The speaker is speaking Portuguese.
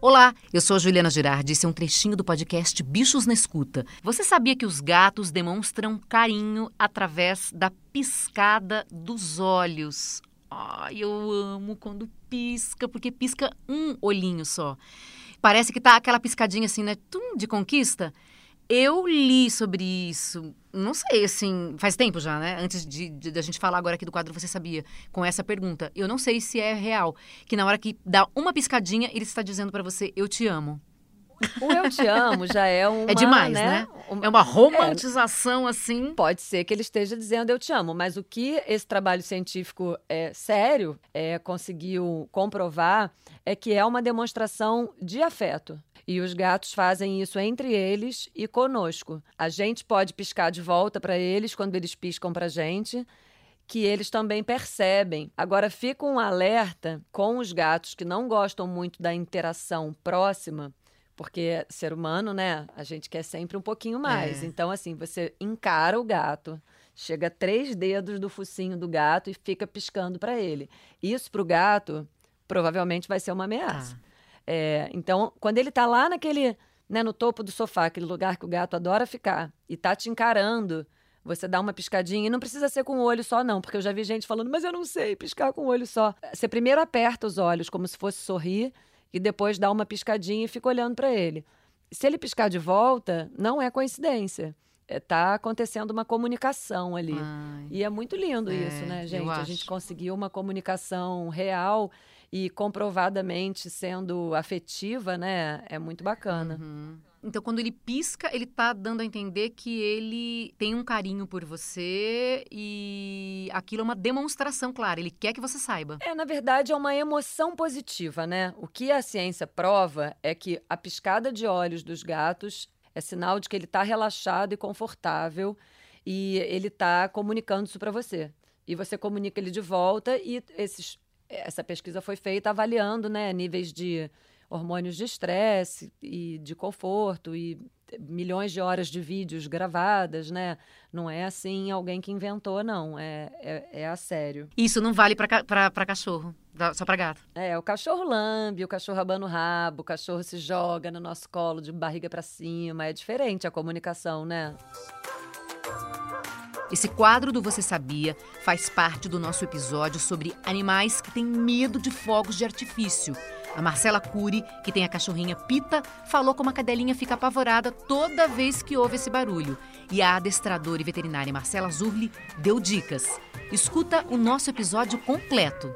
Olá, eu sou a Juliana Girardi, esse é um trechinho do podcast Bichos na Escuta. Você sabia que os gatos demonstram carinho através da piscada dos olhos? Ai, eu amo quando pisca, porque pisca um olhinho só. Parece que tá aquela piscadinha assim, né? Tum, de conquista. Eu li sobre isso, não sei, assim, faz tempo já, né? Antes de, de, de, a gente falar agora aqui do quadro Você Sabia, com essa pergunta. Eu não sei se é real, que na hora que dá uma piscadinha, ele está dizendo para você, eu te amo. O eu te amo já é uma. É demais, né? né? É uma romantização, é, assim. Pode ser que ele esteja dizendo eu te amo, mas o que esse trabalho científico é sério é, conseguiu comprovar é que é uma demonstração de afeto. E os gatos fazem isso entre eles e conosco. A gente pode piscar de volta para eles quando eles piscam para a gente que eles também percebem. Agora, fica um alerta com os gatos que não gostam muito da interação próxima, porque ser humano, né? A gente quer sempre um pouquinho mais. É. Então, assim, você encara o gato, chega três dedos do focinho do gato e fica piscando para ele. Isso para o gato provavelmente vai ser uma ameaça. Ah. É, então, quando ele está lá naquele, né, no topo do sofá, aquele lugar que o gato adora ficar, e tá te encarando, você dá uma piscadinha, e não precisa ser com o olho só, não, porque eu já vi gente falando, mas eu não sei piscar com o olho só. Você primeiro aperta os olhos como se fosse sorrir, e depois dá uma piscadinha e fica olhando para ele. Se ele piscar de volta, não é coincidência. Está é, acontecendo uma comunicação ali. Ai, e é muito lindo é, isso, né, gente? A gente conseguiu uma comunicação real e comprovadamente sendo afetiva, né? É muito bacana. Uhum. Então, quando ele pisca, ele tá dando a entender que ele tem um carinho por você e aquilo é uma demonstração, claro. Ele quer que você saiba. É, na verdade, é uma emoção positiva, né? O que a ciência prova é que a piscada de olhos dos gatos é sinal de que ele está relaxado e confortável e ele está comunicando isso para você. E você comunica ele de volta e esses essa pesquisa foi feita avaliando né, níveis de hormônios de estresse e de conforto e milhões de horas de vídeos gravadas, né? Não é assim alguém que inventou, não. É, é, é a sério. Isso não vale para cachorro, só para gato. É, o cachorro lambe, o cachorro abana o rabo, o cachorro se joga no nosso colo de barriga para cima. É diferente a comunicação, né? Esse quadro do Você Sabia faz parte do nosso episódio sobre animais que têm medo de fogos de artifício. A Marcela Cury, que tem a cachorrinha Pita, falou como a cadelinha fica apavorada toda vez que ouve esse barulho. E a adestradora e veterinária Marcela Zurli deu dicas. Escuta o nosso episódio completo.